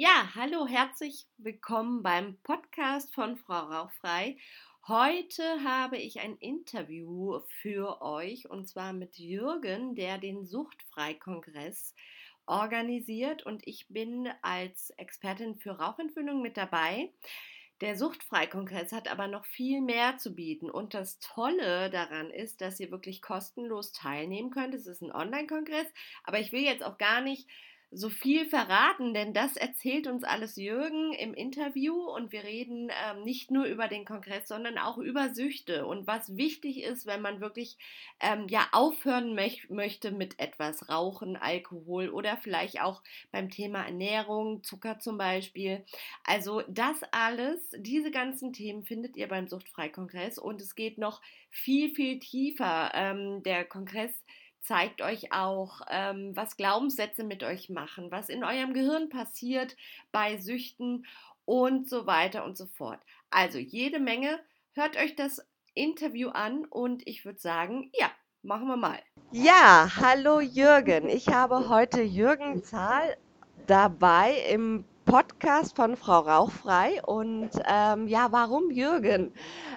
Ja, hallo, herzlich willkommen beim Podcast von Frau Rauchfrei. Heute habe ich ein Interview für euch und zwar mit Jürgen, der den Suchtfrei-Kongress organisiert und ich bin als Expertin für Rauchentwöhnung mit dabei. Der Suchtfrei-Kongress hat aber noch viel mehr zu bieten und das Tolle daran ist, dass ihr wirklich kostenlos teilnehmen könnt. Es ist ein Online-Kongress, aber ich will jetzt auch gar nicht so viel verraten, denn das erzählt uns alles Jürgen im Interview und wir reden ähm, nicht nur über den Kongress, sondern auch über Süchte und was wichtig ist, wenn man wirklich ähm, ja aufhören möch möchte mit etwas Rauchen, Alkohol oder vielleicht auch beim Thema Ernährung, Zucker zum Beispiel. Also das alles, diese ganzen Themen findet ihr beim Suchtfreikongress und es geht noch viel, viel tiefer. Ähm, der Kongress zeigt euch auch, ähm, was Glaubenssätze mit euch machen, was in eurem Gehirn passiert bei Süchten und so weiter und so fort. Also jede Menge. Hört euch das Interview an und ich würde sagen, ja, machen wir mal. Ja, hallo Jürgen. Ich habe heute Jürgen Zahl dabei im Podcast von Frau Rauchfrei. Und ähm, ja, warum Jürgen?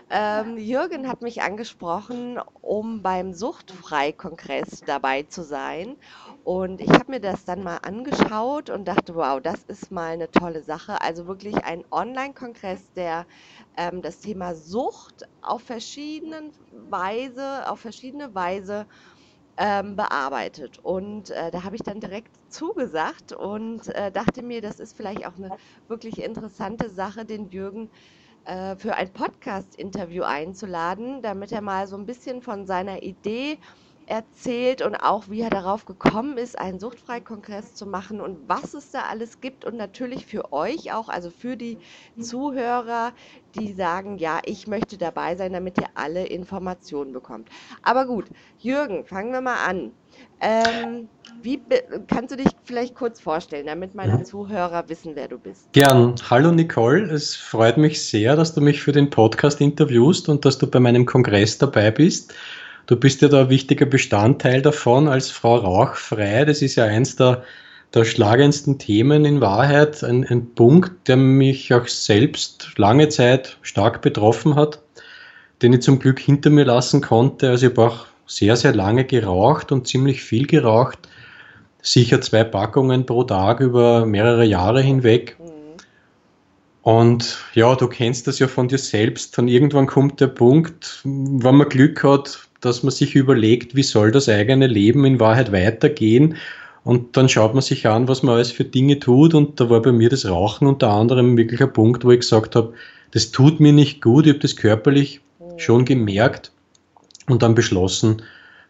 Ähm, Jürgen hat mich angesprochen, um beim Suchtfrei-Kongress dabei zu sein. Und ich habe mir das dann mal angeschaut und dachte, wow, das ist mal eine tolle Sache. Also wirklich ein Online-Kongress, der ähm, das Thema Sucht auf verschiedene Weise, auf verschiedene Weise ähm, bearbeitet. Und äh, da habe ich dann direkt zugesagt und äh, dachte mir, das ist vielleicht auch eine wirklich interessante Sache, den Jürgen äh, für ein Podcast-Interview einzuladen, damit er mal so ein bisschen von seiner Idee erzählt und auch, wie er darauf gekommen ist, einen Suchtfreikongress zu machen und was es da alles gibt und natürlich für euch auch, also für die Zuhörer, die sagen, ja, ich möchte dabei sein, damit ihr alle Informationen bekommt. Aber gut, Jürgen, fangen wir mal an. Ähm, wie kannst du dich vielleicht kurz vorstellen, damit meine Zuhörer wissen, wer du bist? Gern. Hallo Nicole, es freut mich sehr, dass du mich für den Podcast interviewst und dass du bei meinem Kongress dabei bist. Du bist ja da ein wichtiger Bestandteil davon als Frau Rauchfrei. Das ist ja eins der, der schlagendsten Themen in Wahrheit. Ein, ein Punkt, der mich auch selbst lange Zeit stark betroffen hat, den ich zum Glück hinter mir lassen konnte. Also ich habe auch sehr, sehr lange geraucht und ziemlich viel geraucht. Sicher zwei Packungen pro Tag über mehrere Jahre hinweg. Mhm. Und ja, du kennst das ja von dir selbst. Dann irgendwann kommt der Punkt, wenn man Glück hat, dass man sich überlegt, wie soll das eigene Leben in Wahrheit weitergehen. Und dann schaut man sich an, was man alles für Dinge tut. Und da war bei mir das Rauchen unter anderem wirklich ein Punkt, wo ich gesagt habe, das tut mir nicht gut. Ich habe das körperlich schon gemerkt und dann beschlossen,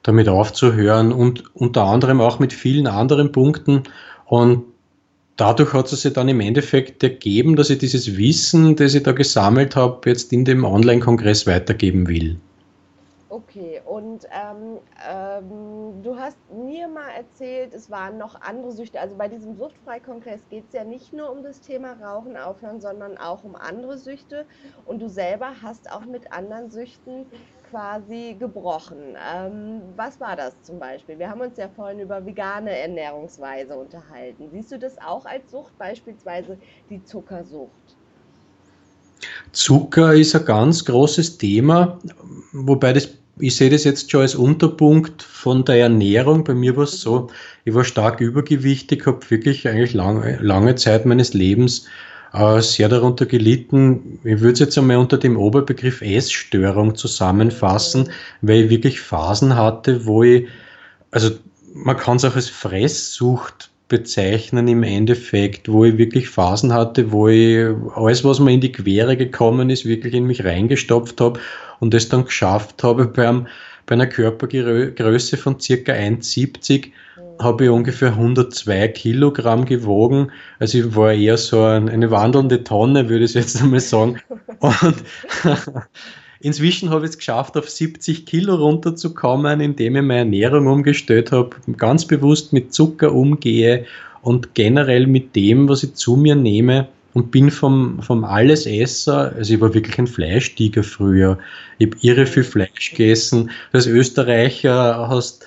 damit aufzuhören und unter anderem auch mit vielen anderen Punkten. Und dadurch hat es sich dann im Endeffekt ergeben, dass ich dieses Wissen, das ich da gesammelt habe, jetzt in dem Online-Kongress weitergeben will. Okay, und ähm, ähm, du hast mir mal erzählt, es waren noch andere Süchte. Also bei diesem Suchtfreikongress geht es ja nicht nur um das Thema Rauchen aufhören, sondern auch um andere Süchte. Und du selber hast auch mit anderen Süchten quasi gebrochen. Ähm, was war das zum Beispiel? Wir haben uns ja vorhin über vegane Ernährungsweise unterhalten. Siehst du das auch als Sucht, beispielsweise die Zuckersucht? Zucker ist ein ganz großes Thema, wobei das ich sehe das jetzt schon als Unterpunkt von der Ernährung. Bei mir war es so, ich war stark übergewichtig, habe wirklich eigentlich lange, lange Zeit meines Lebens äh, sehr darunter gelitten. Ich würde es jetzt einmal unter dem Oberbegriff Essstörung zusammenfassen, weil ich wirklich Phasen hatte, wo ich, also man kann es auch als Fresssucht bezeichnen im Endeffekt, wo ich wirklich Phasen hatte, wo ich alles, was mir in die Quere gekommen ist, wirklich in mich reingestopft habe und es dann geschafft habe, beim, bei einer Körpergröße von circa 1,70 habe ich ungefähr 102 Kilogramm gewogen. Also ich war eher so ein, eine wandelnde Tonne, würde ich jetzt einmal sagen. Und Inzwischen habe ich es geschafft, auf 70 Kilo runterzukommen, indem ich meine Ernährung umgestellt habe, ganz bewusst mit Zucker umgehe und generell mit dem, was ich zu mir nehme und bin vom, vom Allesesser, also ich war wirklich ein Fleischtiger früher. Ich habe irre viel Fleisch gegessen. Als Österreicher hast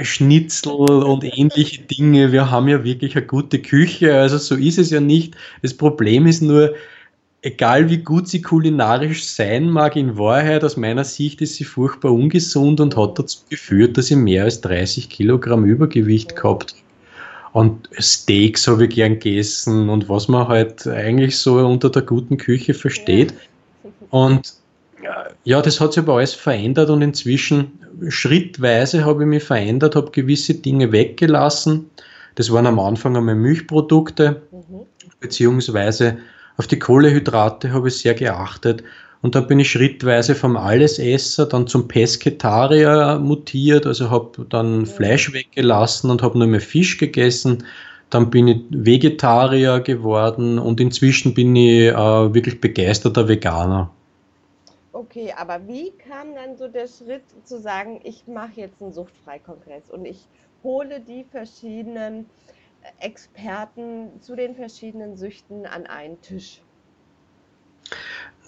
Schnitzel und ähnliche Dinge. Wir haben ja wirklich eine gute Küche, also so ist es ja nicht. Das Problem ist nur, egal wie gut sie kulinarisch sein mag, in Wahrheit aus meiner Sicht ist sie furchtbar ungesund und hat dazu geführt, dass ich mehr als 30 Kilogramm Übergewicht gehabt habe. Und Steaks habe ich gern gegessen und was man halt eigentlich so unter der guten Küche versteht. Und ja, das hat sich aber alles verändert und inzwischen schrittweise habe ich mich verändert, habe gewisse Dinge weggelassen. Das waren am Anfang einmal Milchprodukte, mhm. beziehungsweise auf die Kohlehydrate habe ich sehr geachtet. Und dann bin ich schrittweise vom Allesesser dann zum Pesketarier mutiert, also habe dann Fleisch weggelassen und habe nur mehr Fisch gegessen. Dann bin ich Vegetarier geworden und inzwischen bin ich äh, wirklich begeisterter Veganer. Okay, aber wie kam dann so der Schritt zu sagen, ich mache jetzt einen Suchtfreikongress und ich hole die verschiedenen Experten zu den verschiedenen Süchten an einen Tisch?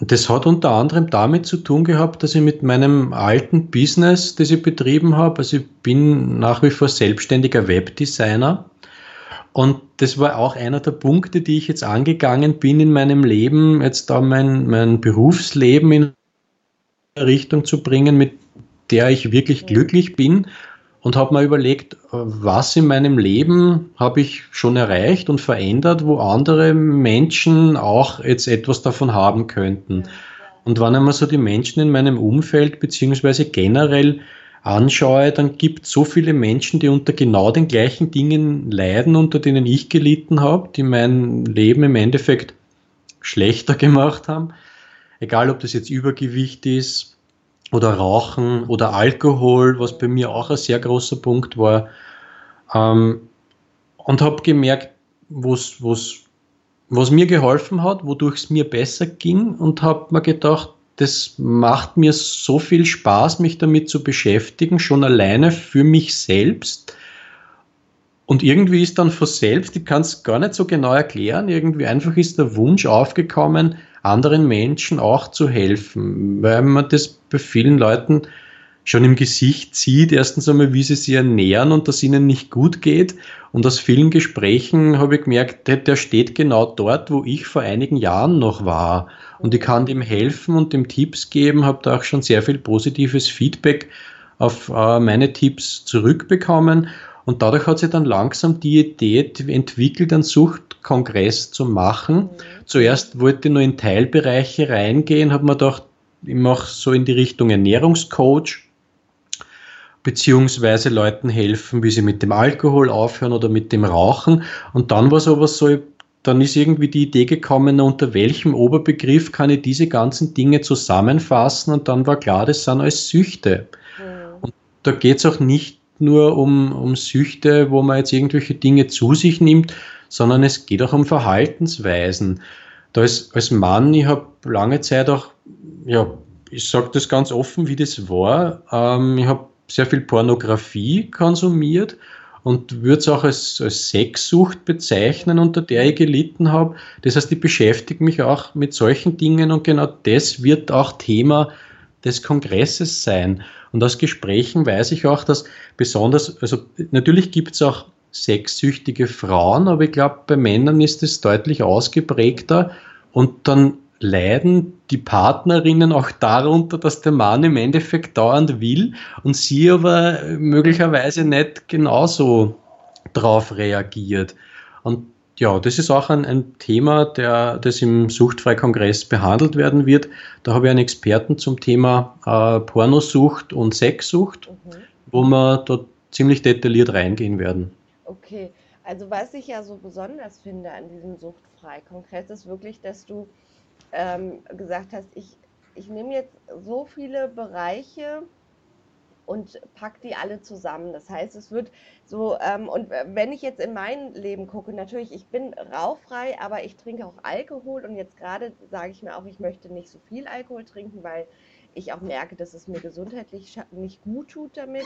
Das hat unter anderem damit zu tun gehabt, dass ich mit meinem alten Business, das ich betrieben habe, also ich bin nach wie vor selbstständiger Webdesigner. Und das war auch einer der Punkte, die ich jetzt angegangen bin in meinem Leben, jetzt da mein, mein Berufsleben in Richtung zu bringen, mit der ich wirklich glücklich bin und habe mir überlegt, was in meinem Leben habe ich schon erreicht und verändert, wo andere Menschen auch jetzt etwas davon haben könnten. Und wenn ich mir so die Menschen in meinem Umfeld beziehungsweise generell anschaue, dann gibt es so viele Menschen, die unter genau den gleichen Dingen leiden, unter denen ich gelitten habe, die mein Leben im Endeffekt schlechter gemacht haben. Egal, ob das jetzt Übergewicht ist, oder Rauchen oder Alkohol, was bei mir auch ein sehr großer Punkt war. Ähm, und habe gemerkt, wo's, wo's, was mir geholfen hat, wodurch es mir besser ging und habe mir gedacht, das macht mir so viel Spaß, mich damit zu beschäftigen, schon alleine für mich selbst. Und irgendwie ist dann von selbst, ich kann es gar nicht so genau erklären, irgendwie einfach ist der Wunsch aufgekommen, anderen Menschen auch zu helfen, weil man das bei vielen Leuten schon im Gesicht sieht, erstens einmal, wie sie sich ernähren und dass ihnen nicht gut geht. Und aus vielen Gesprächen habe ich gemerkt, der, steht genau dort, wo ich vor einigen Jahren noch war. Und ich kann dem helfen und dem Tipps geben, habe da auch schon sehr viel positives Feedback auf äh, meine Tipps zurückbekommen. Und dadurch hat sich dann langsam die Idee entwickelt, einen Suchtkongress zu machen. Zuerst wollte ich nur in Teilbereiche reingehen, habe mir gedacht, ich mache so in die Richtung Ernährungscoach, beziehungsweise Leuten helfen, wie sie mit dem Alkohol aufhören oder mit dem Rauchen. Und dann war es aber so, dann ist irgendwie die Idee gekommen, unter welchem Oberbegriff kann ich diese ganzen Dinge zusammenfassen und dann war klar, das sind alles Süchte. Mhm. Und da geht es auch nicht nur um, um Süchte, wo man jetzt irgendwelche Dinge zu sich nimmt, sondern es geht auch um Verhaltensweisen. Da ist als Mann, ich habe lange Zeit auch, ja, ich sage das ganz offen, wie das war. Ähm, ich habe sehr viel Pornografie konsumiert und würde es auch als, als Sexsucht bezeichnen, unter der ich gelitten habe. Das heißt, ich beschäftige mich auch mit solchen Dingen und genau das wird auch Thema des Kongresses sein. Und aus Gesprächen weiß ich auch, dass besonders, also natürlich gibt es auch sexsüchtige Frauen, aber ich glaube, bei Männern ist es deutlich ausgeprägter und dann leiden die Partnerinnen auch darunter, dass der Mann im Endeffekt dauernd will und sie aber möglicherweise nicht genauso drauf reagiert. Und ja, das ist auch ein, ein Thema, der, das im Suchtfreikongress behandelt werden wird. Da habe ich einen Experten zum Thema äh, Pornosucht und Sexsucht, mhm. wo wir dort ziemlich detailliert reingehen werden. Okay, also was ich ja so besonders finde an diesem Suchtfreikongress ist wirklich, dass du ähm, gesagt hast, ich, ich nehme jetzt so viele Bereiche, und pack die alle zusammen. Das heißt, es wird so, ähm, und wenn ich jetzt in mein Leben gucke, natürlich, ich bin rauchfrei, aber ich trinke auch Alkohol und jetzt gerade sage ich mir auch, ich möchte nicht so viel Alkohol trinken, weil ich auch merke, dass es mir gesundheitlich nicht gut tut damit.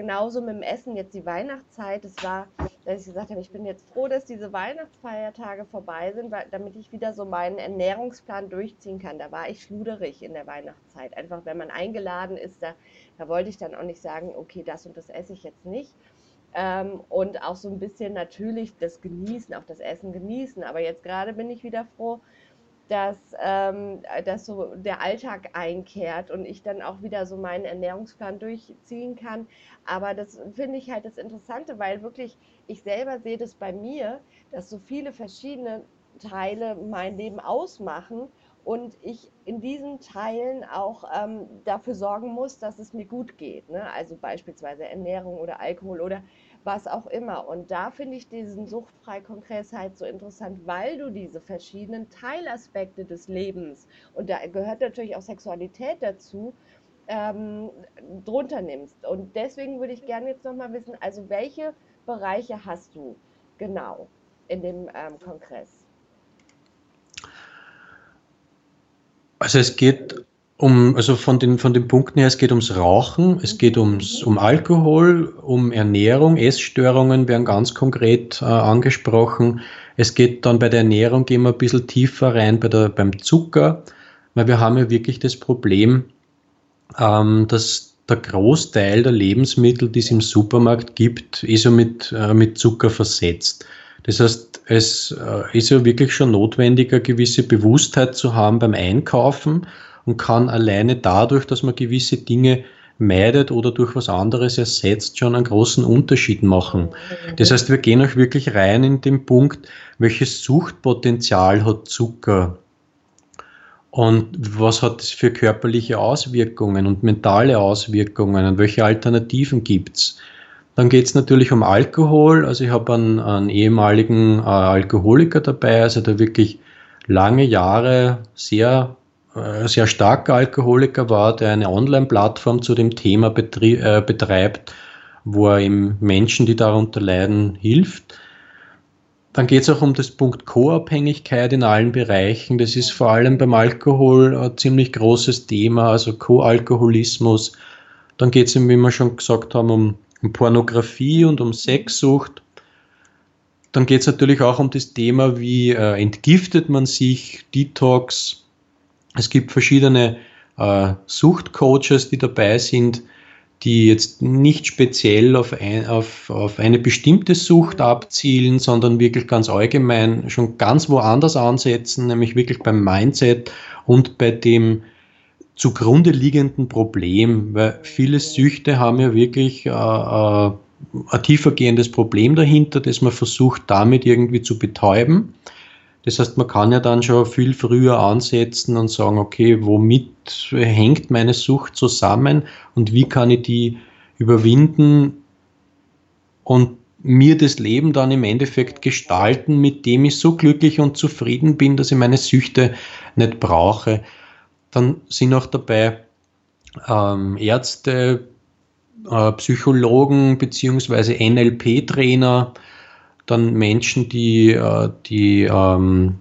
Genauso mit dem Essen jetzt die Weihnachtszeit. Es war, dass ich gesagt habe, ich bin jetzt froh, dass diese Weihnachtsfeiertage vorbei sind, weil, damit ich wieder so meinen Ernährungsplan durchziehen kann. Da war ich schluderig in der Weihnachtszeit. Einfach, wenn man eingeladen ist, da, da wollte ich dann auch nicht sagen, okay, das und das esse ich jetzt nicht. Ähm, und auch so ein bisschen natürlich das Genießen, auch das Essen genießen. Aber jetzt gerade bin ich wieder froh, dass, ähm, dass so der Alltag einkehrt und ich dann auch wieder so meinen Ernährungsplan durchziehen kann. Aber das finde ich halt das Interessante, weil wirklich ich selber sehe das bei mir, dass so viele verschiedene Teile mein Leben ausmachen und ich in diesen Teilen auch ähm, dafür sorgen muss, dass es mir gut geht. Ne? Also beispielsweise Ernährung oder Alkohol oder was auch immer. Und da finde ich diesen Suchtfrei-Kongress halt so interessant, weil du diese verschiedenen Teilaspekte des Lebens, und da gehört natürlich auch Sexualität dazu, ähm, drunter nimmst. Und deswegen würde ich gerne jetzt nochmal wissen, also welche Bereiche hast du genau in dem ähm, Kongress? Also es geht um, also von den, von den Punkten her, es geht ums Rauchen, es geht ums, um Alkohol, um Ernährung, Essstörungen werden ganz konkret äh, angesprochen. Es geht dann bei der Ernährung, gehen wir ein bisschen tiefer rein bei der, beim Zucker, weil wir haben ja wirklich das Problem, ähm, dass der Großteil der Lebensmittel, die es im Supermarkt gibt, ist ja mit, äh, mit Zucker versetzt. Das heißt, es äh, ist ja wirklich schon notwendig, eine gewisse Bewusstheit zu haben beim Einkaufen und kann alleine dadurch, dass man gewisse Dinge meidet oder durch was anderes ersetzt, schon einen großen Unterschied machen. Das heißt, wir gehen auch wirklich rein in den Punkt, welches Suchtpotenzial hat Zucker und was hat es für körperliche Auswirkungen und mentale Auswirkungen und welche Alternativen gibt es. Dann geht es natürlich um Alkohol. Also ich habe einen, einen ehemaligen äh, Alkoholiker dabei, also der wirklich lange Jahre sehr sehr starker Alkoholiker war, der eine Online-Plattform zu dem Thema äh, betreibt, wo er eben Menschen, die darunter leiden, hilft. Dann geht es auch um das Punkt Co-Abhängigkeit in allen Bereichen. Das ist vor allem beim Alkohol ein ziemlich großes Thema, also Co-Alkoholismus. Dann geht es, wie wir schon gesagt haben, um, um Pornografie und um Sexsucht. Dann geht es natürlich auch um das Thema, wie äh, entgiftet man sich, Detox, es gibt verschiedene äh, Suchtcoaches, die dabei sind, die jetzt nicht speziell auf, ein, auf, auf eine bestimmte Sucht abzielen, sondern wirklich ganz allgemein schon ganz woanders ansetzen, nämlich wirklich beim Mindset und bei dem zugrunde liegenden Problem, weil viele Süchte haben ja wirklich äh, äh, ein tiefergehendes Problem dahinter, das man versucht damit irgendwie zu betäuben. Das heißt, man kann ja dann schon viel früher ansetzen und sagen, okay, womit hängt meine Sucht zusammen und wie kann ich die überwinden und mir das Leben dann im Endeffekt gestalten, mit dem ich so glücklich und zufrieden bin, dass ich meine Süchte nicht brauche. Dann sind auch dabei ähm, Ärzte, äh, Psychologen beziehungsweise NLP-Trainer, dann Menschen, die, äh, die ähm,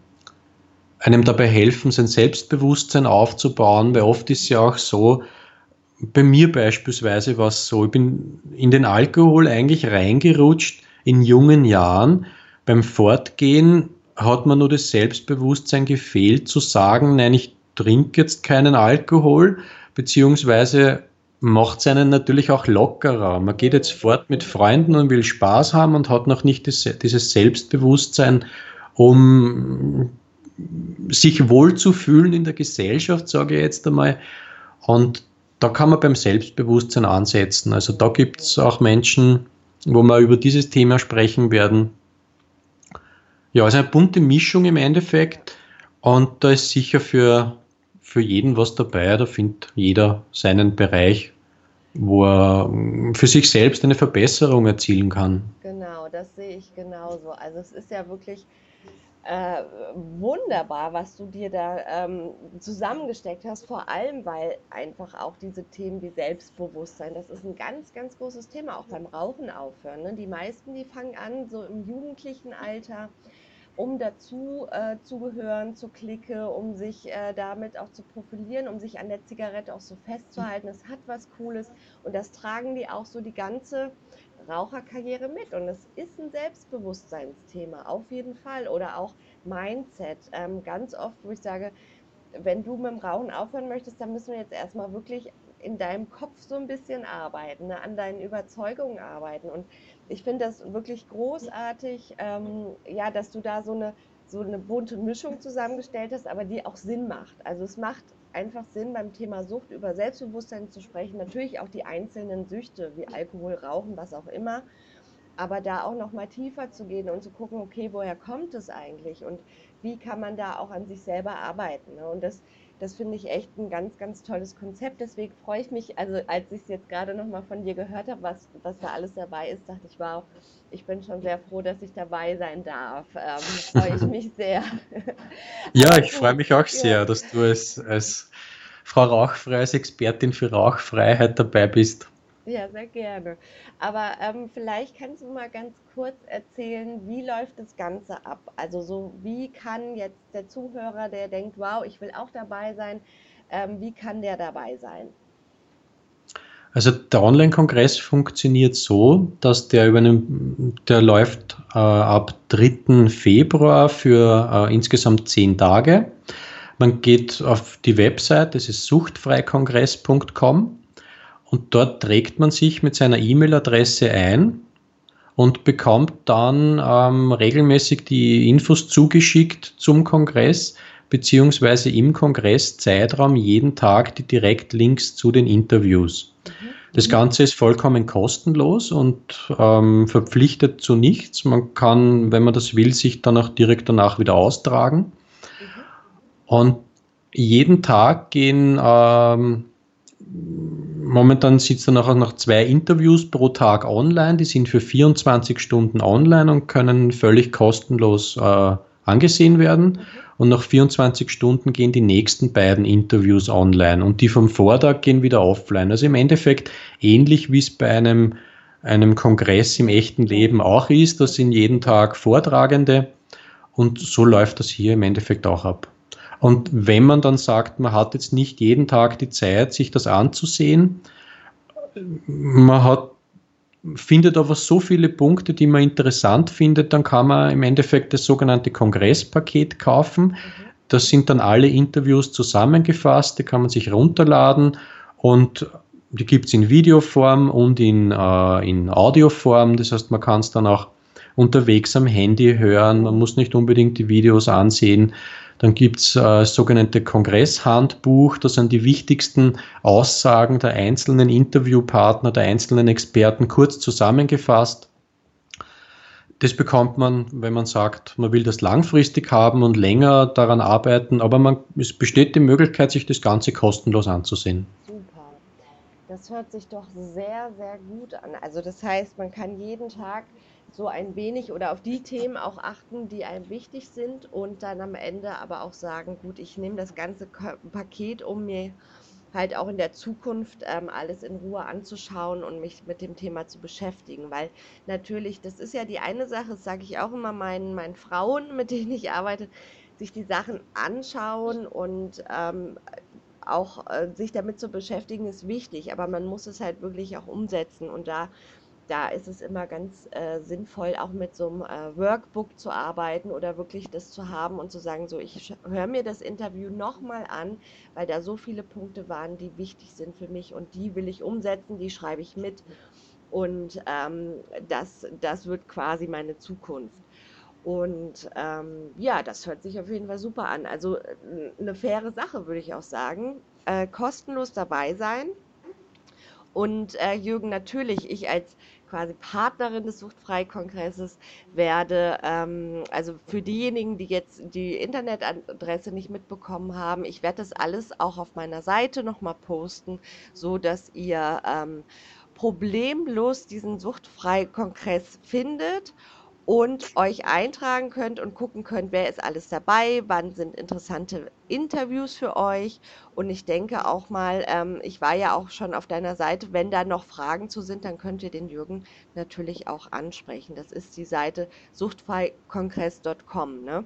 einem dabei helfen, sein Selbstbewusstsein aufzubauen, weil oft ist ja auch so, bei mir beispielsweise war es so, ich bin in den Alkohol eigentlich reingerutscht in jungen Jahren. Beim Fortgehen hat man nur das Selbstbewusstsein gefehlt zu sagen, nein, ich trinke jetzt keinen Alkohol, beziehungsweise macht es einen natürlich auch lockerer. Man geht jetzt fort mit Freunden und will Spaß haben und hat noch nicht dieses Selbstbewusstsein, um sich wohl zu fühlen in der Gesellschaft, sage ich jetzt einmal. Und da kann man beim Selbstbewusstsein ansetzen. Also da gibt es auch Menschen, wo wir über dieses Thema sprechen werden. Ja, also eine bunte Mischung im Endeffekt. Und da ist sicher für für jeden was dabei. Da findet jeder seinen Bereich, wo er mm, für sich selbst eine Verbesserung erzielen kann. Genau, das sehe ich genauso. Also es ist ja wirklich äh, wunderbar, was du dir da ähm, zusammengesteckt hast, vor allem weil einfach auch diese Themen wie Selbstbewusstsein, das ist ein ganz, ganz großes Thema, auch beim Rauchen aufhören. Ne? Die meisten, die fangen an, so im jugendlichen Alter um dazu äh, zu gehören zur Clique, um sich äh, damit auch zu profilieren, um sich an der Zigarette auch so festzuhalten. Es hat was Cooles und das tragen die auch so die ganze Raucherkarriere mit. Und es ist ein Selbstbewusstseinsthema, auf jeden Fall. Oder auch Mindset. Ähm, ganz oft, wo ich sage, wenn du mit dem Rauchen aufhören möchtest, dann müssen wir jetzt erstmal wirklich in deinem Kopf so ein bisschen arbeiten, ne, an deinen Überzeugungen arbeiten. Und ich finde das wirklich großartig, ähm, ja, dass du da so eine, so eine bunte Mischung zusammengestellt hast, aber die auch Sinn macht. Also es macht einfach Sinn, beim Thema Sucht über Selbstbewusstsein zu sprechen. Natürlich auch die einzelnen Süchte wie Alkohol, Rauchen, was auch immer. Aber da auch noch mal tiefer zu gehen und zu gucken, okay, woher kommt es eigentlich und wie kann man da auch an sich selber arbeiten. Ne? Und das das finde ich echt ein ganz, ganz tolles Konzept. Deswegen freue ich mich, also als ich es jetzt gerade nochmal von dir gehört habe, was, was da alles dabei ist, dachte ich, wow, ich bin schon sehr froh, dass ich dabei sein darf. Ähm, freue ich mich sehr. ja, ich freue mich auch sehr, dass du als, als Frau Rauchfrei, als Expertin für Rauchfreiheit dabei bist. Ja, sehr gerne. Aber ähm, vielleicht kannst du mal ganz kurz erzählen, wie läuft das Ganze ab? Also so, wie kann jetzt der Zuhörer, der denkt, wow, ich will auch dabei sein, ähm, wie kann der dabei sein? Also der Online-Kongress funktioniert so, dass der über einen, der läuft äh, ab 3. Februar für äh, insgesamt zehn Tage. Man geht auf die Website, das ist suchtfreikongress.com und dort trägt man sich mit seiner E-Mail-Adresse ein und bekommt dann ähm, regelmäßig die Infos zugeschickt zum Kongress beziehungsweise im Kongresszeitraum jeden Tag die Direktlinks zu den Interviews. Mhm. Das Ganze ist vollkommen kostenlos und ähm, verpflichtet zu nichts. Man kann, wenn man das will, sich dann auch direkt danach wieder austragen. Mhm. Und jeden Tag gehen ähm, momentan sitzen auch noch zwei Interviews pro Tag online. Die sind für 24 Stunden online und können völlig kostenlos äh, angesehen werden. Und nach 24 Stunden gehen die nächsten beiden Interviews online und die vom Vortag gehen wieder offline. Also im Endeffekt ähnlich wie es bei einem, einem Kongress im echten Leben auch ist. Das sind jeden Tag Vortragende und so läuft das hier im Endeffekt auch ab. Und wenn man dann sagt, man hat jetzt nicht jeden Tag die Zeit, sich das anzusehen, man hat, findet aber so viele Punkte, die man interessant findet, dann kann man im Endeffekt das sogenannte Kongresspaket kaufen. Das sind dann alle Interviews zusammengefasst, die kann man sich runterladen und die gibt es in Videoform und in, äh, in Audioform. Das heißt, man kann es dann auch unterwegs am Handy hören, man muss nicht unbedingt die Videos ansehen. Dann gibt es äh, sogenannte Kongresshandbuch, das sind die wichtigsten Aussagen der einzelnen Interviewpartner, der einzelnen Experten kurz zusammengefasst. Das bekommt man, wenn man sagt, man will das langfristig haben und länger daran arbeiten, aber man, es besteht die Möglichkeit, sich das Ganze kostenlos anzusehen. Super. Das hört sich doch sehr, sehr gut an. Also das heißt, man kann jeden Tag so ein wenig oder auf die Themen auch achten, die einem wichtig sind und dann am Ende aber auch sagen, gut, ich nehme das ganze Paket, um mir halt auch in der Zukunft ähm, alles in Ruhe anzuschauen und mich mit dem Thema zu beschäftigen. Weil natürlich, das ist ja die eine Sache, das sage ich auch immer meinen, meinen Frauen, mit denen ich arbeite, sich die Sachen anschauen und ähm, auch äh, sich damit zu beschäftigen, ist wichtig, aber man muss es halt wirklich auch umsetzen und da da ist es immer ganz äh, sinnvoll, auch mit so einem äh, Workbook zu arbeiten oder wirklich das zu haben und zu sagen, so ich höre mir das Interview nochmal an, weil da so viele Punkte waren, die wichtig sind für mich und die will ich umsetzen, die schreibe ich mit und ähm, das, das wird quasi meine Zukunft. Und ähm, ja, das hört sich auf jeden Fall super an. Also eine faire Sache, würde ich auch sagen. Äh, kostenlos dabei sein. Und äh, Jürgen, natürlich, ich als quasi Partnerin des Suchtfrei-Kongresses werde. Ähm, also für diejenigen, die jetzt die Internetadresse nicht mitbekommen haben, ich werde das alles auch auf meiner Seite nochmal posten, so dass ihr ähm, problemlos diesen Suchtfrei-Kongress findet. Und euch eintragen könnt und gucken könnt, wer ist alles dabei, wann sind interessante Interviews für euch. Und ich denke auch mal, ähm, ich war ja auch schon auf deiner Seite, wenn da noch Fragen zu sind, dann könnt ihr den Jürgen natürlich auch ansprechen. Das ist die Seite suchtfreikongress.com, ne?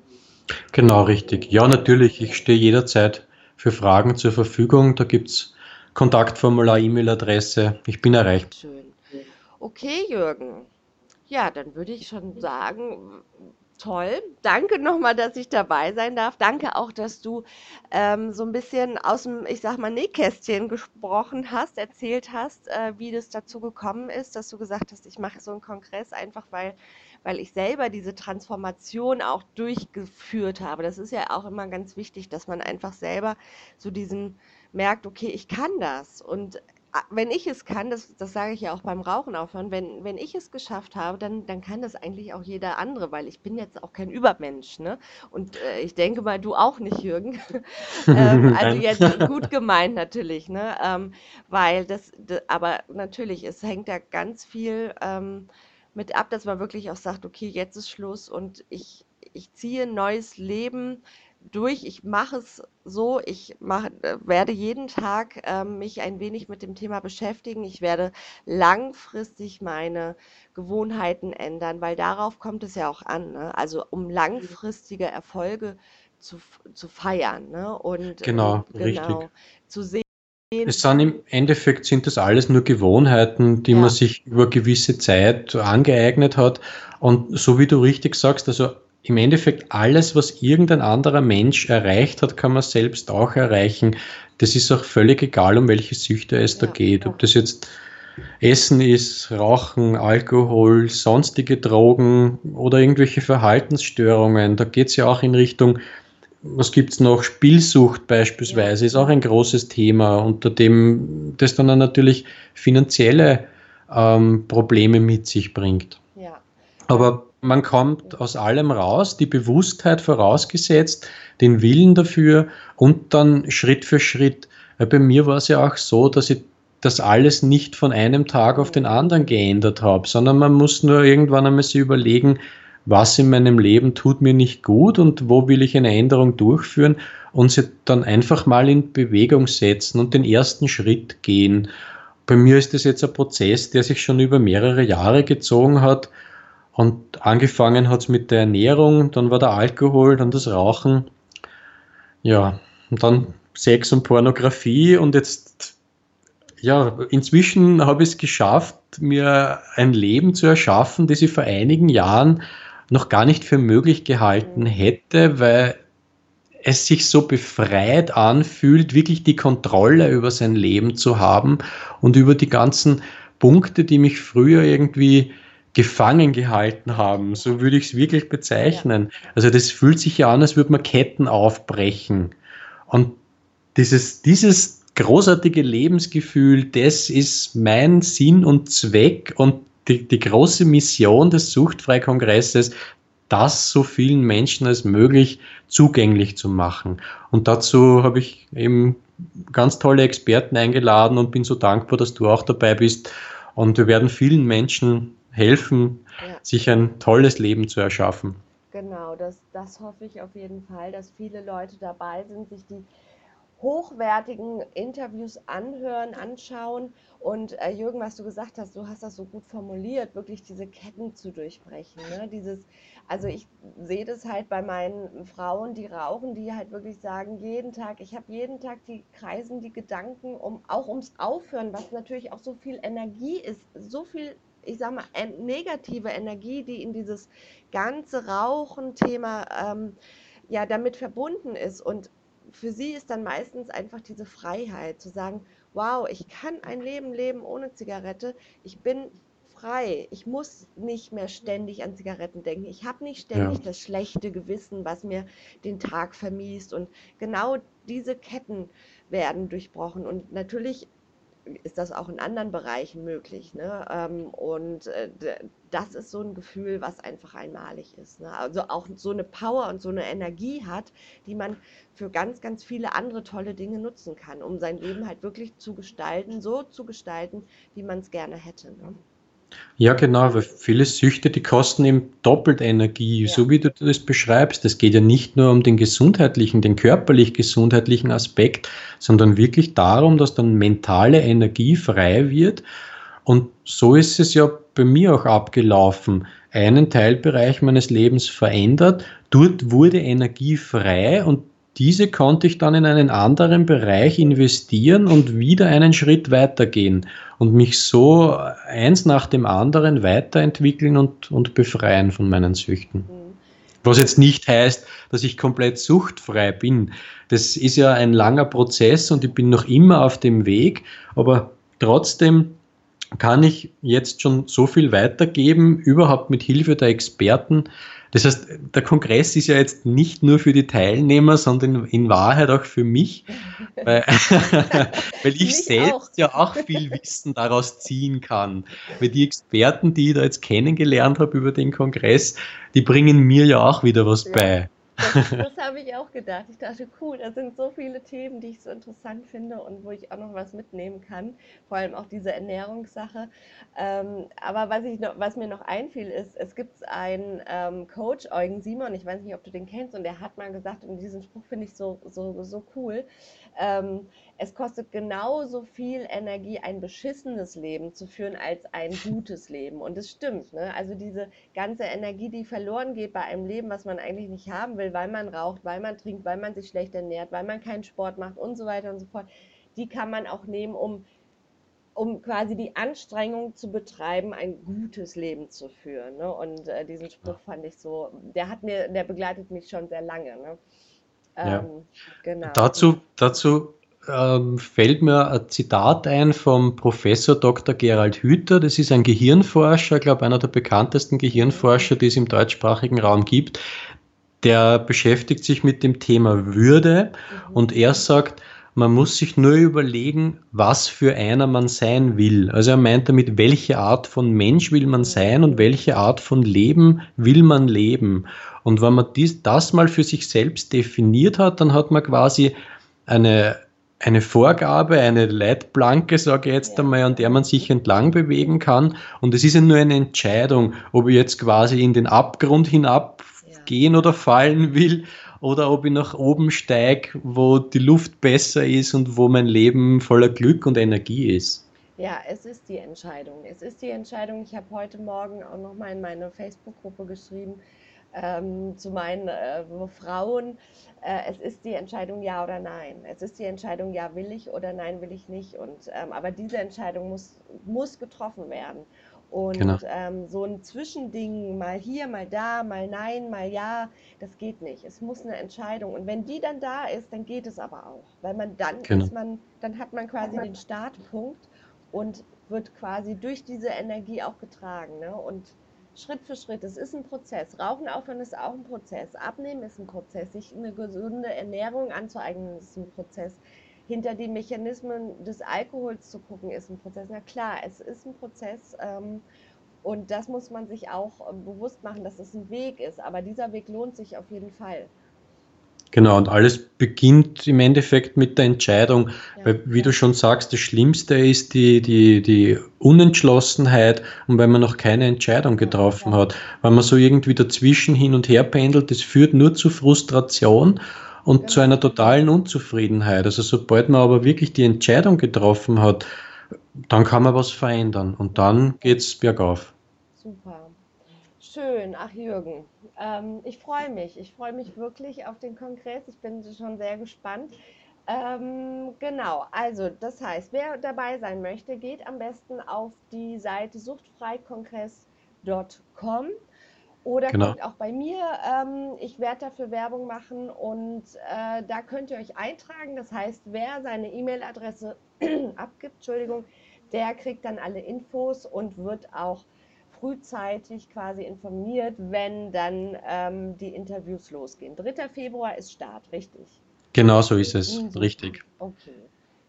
Genau, richtig. Ja, natürlich, ich stehe jederzeit für Fragen zur Verfügung. Da gibt es Kontaktformular, E-Mail-Adresse. Ich bin erreicht. Schön. Okay, Jürgen. Ja, dann würde ich schon sagen, toll. Danke nochmal, dass ich dabei sein darf. Danke auch, dass du ähm, so ein bisschen aus dem, ich sag mal, Nähkästchen gesprochen hast, erzählt hast, äh, wie das dazu gekommen ist, dass du gesagt hast, ich mache so einen Kongress einfach, weil, weil ich selber diese Transformation auch durchgeführt habe. Das ist ja auch immer ganz wichtig, dass man einfach selber so diesen merkt, okay, ich kann das. Und wenn ich es kann, das, das sage ich ja auch beim Rauchen aufhören, wenn, wenn ich es geschafft habe, dann, dann kann das eigentlich auch jeder andere, weil ich bin jetzt auch kein Übermensch. Ne? Und äh, ich denke mal, du auch nicht, Jürgen. ähm, also jetzt gut gemeint natürlich, ne? Ähm, weil das, das, aber natürlich, es hängt ja ganz viel ähm, mit ab, dass man wirklich auch sagt, okay, jetzt ist Schluss und ich, ich ziehe ein neues Leben durch. Ich mache es so, ich mach, äh, werde jeden Tag äh, mich ein wenig mit dem Thema beschäftigen. Ich werde langfristig meine Gewohnheiten ändern, weil darauf kommt es ja auch an. Ne? Also um langfristige Erfolge zu, zu feiern ne? und genau, ähm, genau zu sehen. Es sind im Endeffekt sind das alles nur Gewohnheiten, die ja. man sich über gewisse Zeit angeeignet hat. Und so wie du richtig sagst, also im Endeffekt alles, was irgendein anderer Mensch erreicht hat, kann man selbst auch erreichen. Das ist auch völlig egal, um welche Süchte es ja, da geht. Ob das jetzt Essen ist, Rauchen, Alkohol, sonstige Drogen oder irgendwelche Verhaltensstörungen. Da geht es ja auch in Richtung, was gibt es noch? Spielsucht beispielsweise ist auch ein großes Thema, unter dem das dann natürlich finanzielle ähm, Probleme mit sich bringt. Ja. Aber man kommt aus allem raus, die Bewusstheit vorausgesetzt, den Willen dafür und dann Schritt für Schritt. Weil bei mir war es ja auch so, dass ich das alles nicht von einem Tag auf den anderen geändert habe, sondern man muss nur irgendwann einmal sich überlegen, was in meinem Leben tut mir nicht gut und wo will ich eine Änderung durchführen und sie dann einfach mal in Bewegung setzen und den ersten Schritt gehen. Bei mir ist das jetzt ein Prozess, der sich schon über mehrere Jahre gezogen hat und angefangen hat es mit der Ernährung, dann war der Alkohol, dann das Rauchen. Ja, und dann Sex und Pornografie und jetzt, ja, inzwischen habe ich es geschafft, mir ein Leben zu erschaffen, das ich vor einigen Jahren noch gar nicht für möglich gehalten hätte, weil es sich so befreit anfühlt, wirklich die Kontrolle über sein Leben zu haben und über die ganzen Punkte, die mich früher irgendwie gefangen gehalten haben. So würde ich es wirklich bezeichnen. Also das fühlt sich ja an, als würde man Ketten aufbrechen. Und dieses, dieses großartige Lebensgefühl, das ist mein Sinn und Zweck und die, die große Mission des Suchtfreikongresses, das so vielen Menschen als möglich zugänglich zu machen. Und dazu habe ich eben ganz tolle Experten eingeladen und bin so dankbar, dass du auch dabei bist. Und wir werden vielen Menschen helfen, ja. sich ein tolles Leben zu erschaffen. Genau, das, das hoffe ich auf jeden Fall, dass viele Leute dabei sind, sich die hochwertigen Interviews anhören, anschauen. Und äh, Jürgen, was du gesagt hast, du hast das so gut formuliert, wirklich diese Ketten zu durchbrechen. Ne? Dieses, also ich sehe das halt bei meinen Frauen, die rauchen, die halt wirklich sagen, jeden Tag, ich habe jeden Tag die kreisen die Gedanken um auch ums Aufhören, was natürlich auch so viel Energie ist, so viel ich sag mal, negative Energie, die in dieses ganze Rauchen-Thema ähm, ja damit verbunden ist. Und für sie ist dann meistens einfach diese Freiheit zu sagen, wow, ich kann ein Leben leben ohne Zigarette. Ich bin frei. Ich muss nicht mehr ständig an Zigaretten denken. Ich habe nicht ständig ja. das schlechte Gewissen, was mir den Tag vermiest. Und genau diese Ketten werden durchbrochen. Und natürlich ist das auch in anderen Bereichen möglich. Ne? Ähm, und äh, das ist so ein Gefühl, was einfach einmalig ist. Ne? Also auch so eine Power und so eine Energie hat, die man für ganz, ganz viele andere tolle Dinge nutzen kann, um sein Leben halt wirklich zu gestalten, so zu gestalten, wie man es gerne hätte. Ne? Ja, genau, weil viele Süchte, die kosten eben doppelt Energie, Ja. so wie du das beschreibst. Es geht ja nicht nur um den gesundheitlichen, den körperlich-gesundheitlichen Aspekt, sondern wirklich darum, dass dann mentale Energie frei wird. Und so ist es ja bei mir auch abgelaufen. Einen Teilbereich meines Lebens verändert, dort wurde Energie frei und diese konnte ich dann in einen anderen Bereich investieren und wieder einen Schritt weitergehen und mich so eins nach dem anderen weiterentwickeln und, und befreien von meinen Süchten. Mhm. Was jetzt nicht heißt, dass ich komplett suchtfrei bin. Das ist ja ein langer Prozess und ich bin noch immer auf dem Weg, aber trotzdem kann ich jetzt schon so viel weitergeben, überhaupt mit Hilfe der Experten. Das heißt, der Kongress ist ja jetzt nicht nur für die Teilnehmer, sondern in Wahrheit auch für mich, weil, weil ich Mich selbst auch. ja auch viel Wissen daraus ziehen kann. Weil die Experten, die ich da jetzt kennengelernt habe über den Kongress, die bringen mir ja auch wieder was Ja. bei. Das, das habe ich auch gedacht. Ich dachte, cool, da sind so viele Themen, die ich so interessant finde und wo ich auch noch was mitnehmen kann. Vor allem auch diese Ernährungssache. Ähm, aber was, ich noch, was mir noch einfiel, ist, es gibt einen ähm, Coach, Eugen Simon, ich weiß nicht, ob du den kennst, und der hat mal gesagt, und diesen Spruch finde ich so, so, so cool, ähm, es kostet genauso viel Energie, ein beschissenes Leben zu führen, als ein gutes Leben. Und es stimmt. Ne? Also diese ganze Energie, die verloren geht bei einem Leben, was man eigentlich nicht haben will, weil man raucht, weil man trinkt, weil man sich schlecht ernährt, weil man keinen Sport macht und so weiter und so fort, die kann man auch nehmen, um, um quasi die Anstrengung zu betreiben, ein gutes Leben zu führen. Ne? Und äh, diesen Spruch fand ich so, der hat mir, der begleitet mich schon sehr lange. Ne? Ja. Ähm, genau. Dazu, dazu ähm, fällt mir ein Zitat ein vom Professor Dr. Gerald Hüther. Das ist ein Gehirnforscher, ich glaube einer der bekanntesten Gehirnforscher, die es im deutschsprachigen Raum gibt. Der beschäftigt sich mit dem Thema Würde Mhm. und er sagt, man muss sich nur überlegen, was für einer man sein will. Also er meint damit, welche Art von Mensch will man sein und welche Art von Leben will man leben. Und wenn man dies, das mal für sich selbst definiert hat, dann hat man quasi eine, eine Vorgabe, eine Leitplanke, sage ich jetzt einmal, an der man sich entlang bewegen kann. Und es ist ja nur eine Entscheidung, ob ich jetzt quasi in den Abgrund hinab Ja. gehen oder fallen will oder ob ich nach oben steige, wo die Luft besser ist und wo mein Leben voller Glück und Energie ist. Ja, es ist die Entscheidung. Es ist die Entscheidung. Ich habe heute Morgen auch noch mal in meine Facebook-Gruppe geschrieben ähm, zu meinen äh, Frauen. Äh, es ist die Entscheidung ja oder nein. Es ist die Entscheidung ja will ich oder nein will ich nicht. Und ähm, aber diese Entscheidung muss muss getroffen werden. Und Genau. ähm, so ein Zwischending, mal hier, mal da, mal nein, mal ja, das geht nicht. Es muss eine Entscheidung. Und wenn die dann da ist, dann geht es aber auch. Weil man dann Genau. man, dann hat man quasi den Startpunkt und wird quasi durch diese Energie auch getragen. Ne? Und Schritt für Schritt, es ist ein Prozess. Rauchen aufhören ist auch ein Prozess. Abnehmen ist ein Prozess. Sich eine gesunde Ernährung anzueignen ist ein Prozess. Hinter die Mechanismen des Alkohols zu gucken ist ein Prozess. Na klar, es ist ein Prozess. Ähm, und das muss man sich auch äh, bewusst machen, dass es ein Weg ist. Aber dieser Weg lohnt sich auf jeden Fall. Genau, und alles beginnt im Endeffekt mit der Entscheidung, Ja, weil, wie ja. du schon sagst, das Schlimmste ist die, die, die Unentschlossenheit und wenn man noch keine Entscheidung getroffen Ja. hat, wenn man so irgendwie dazwischen hin und her pendelt, das führt nur zu Frustration und zu Genau. einer totalen Unzufriedenheit. Also sobald man aber wirklich die Entscheidung getroffen hat, dann kann man was verändern und dann geht's bergauf. Super. Schön. Ach, Jürgen. Ähm, ich freue mich. Ich freue mich wirklich auf den Kongress. Ich bin schon sehr gespannt. Ähm, genau, also das heißt, wer dabei sein möchte, geht am besten auf die Seite suchtfreikongress.com oder Genau. guckt auch bei mir. Ähm, ich werde dafür Werbung machen und äh, da könnt ihr euch eintragen. Das heißt, wer seine E-Mail-Adresse abgibt, Entschuldigung, der kriegt dann alle Infos und wird auch frühzeitig quasi informiert, wenn dann ähm, die Interviews losgehen. 3. Februar ist Start, richtig? Genau so ist es, Mhm, richtig. Okay.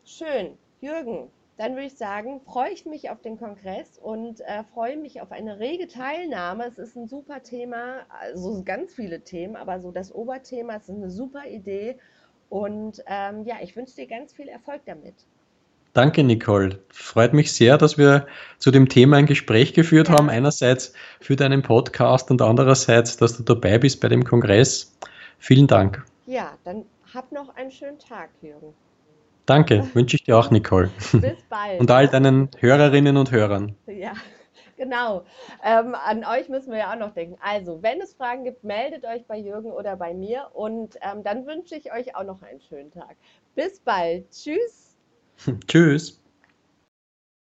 Schön. Jürgen, dann würde ich sagen, freue ich mich auf den Kongress und äh, freue mich auf eine rege Teilnahme. Es ist ein super Thema, also ganz viele Themen, aber so das Oberthema ist eine super Idee. Und ähm, ja, ich wünsche dir ganz viel Erfolg damit. Danke, Nicole. Freut mich sehr, dass wir zu dem Thema ein Gespräch geführt haben. Einerseits für deinen Podcast und andererseits, dass du dabei bist bei dem Kongress. Vielen Dank. Ja, dann hab noch einen schönen Tag, Jürgen. Danke, wünsche ich dir auch, Nicole. Bis bald. Und all deinen Hörerinnen und Hörern. Ja, genau. Ähm, an euch müssen wir ja auch noch denken. Also, wenn es Fragen gibt, meldet euch bei Jürgen oder bei mir und ähm, dann wünsche ich euch auch noch einen schönen Tag. Bis bald. Tschüss. Tschüss.